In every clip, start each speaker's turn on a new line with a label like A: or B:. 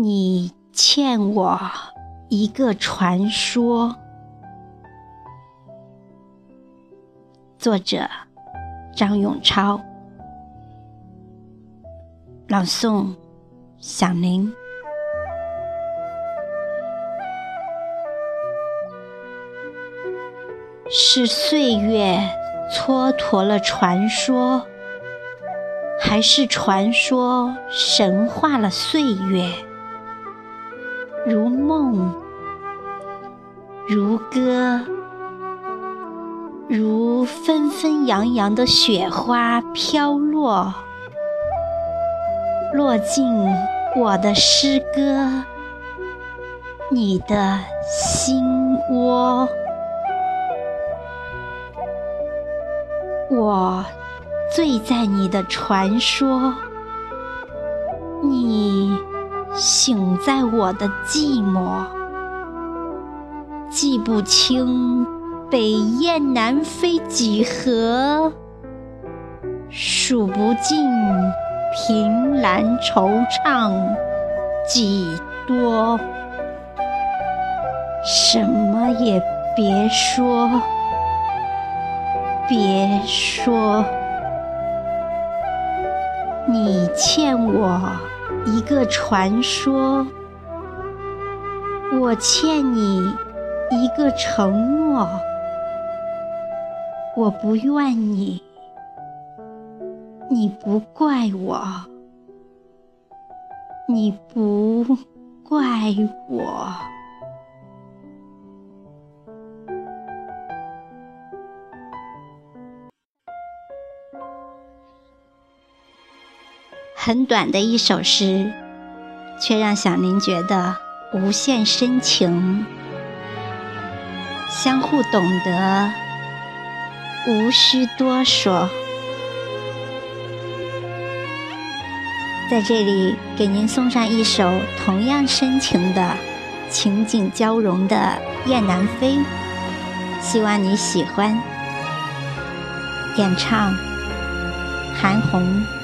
A: 你欠我一个传说。作者：张永超，朗诵：响铃。是岁月蹉跎了传说。还是传说神化了岁月，如梦，如歌，如纷纷扬扬的雪花飘落，落进我的诗歌，你的心窝，我。醉在你的传说，醒在我的寂寞，记不清北雁南飞几何，数不尽凭栏惆怅几多，什么也别说，别说。你欠我一个传说，我欠你一个承诺。我不怨你，你不怪我，你不怪我。很短的一首诗，却让小林觉得无限深情。相互懂得，无需多说。在这里，给您送上一首同样深情的、情景交融的《雁南飞》，希望你喜欢。演唱：韩红。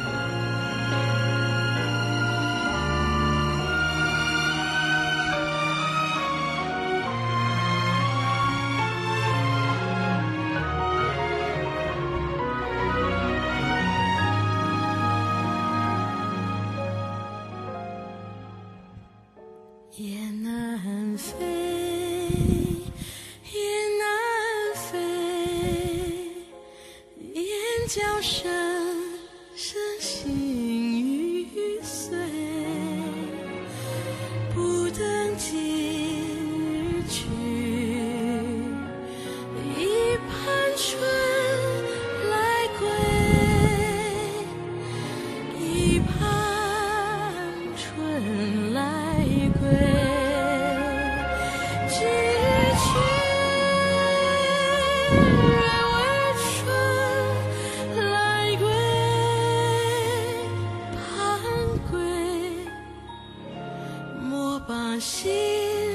B: 雁南飞，雁南飞，雁叫声心。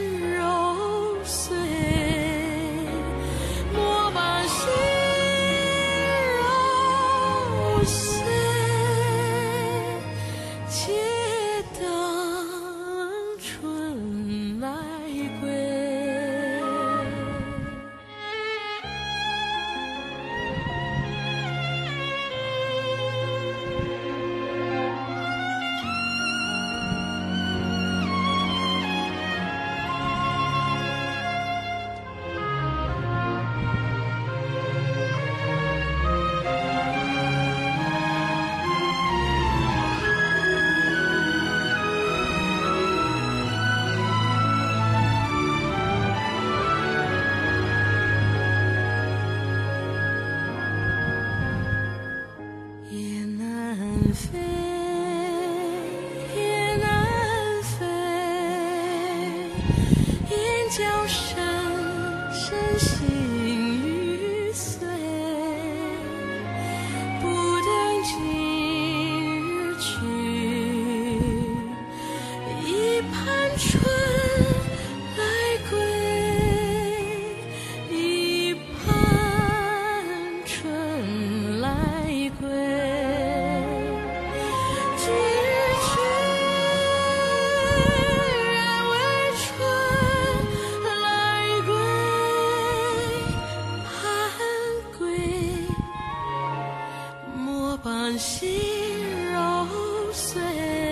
B: 南飞，雁南飞，雁叫声声心心揉碎。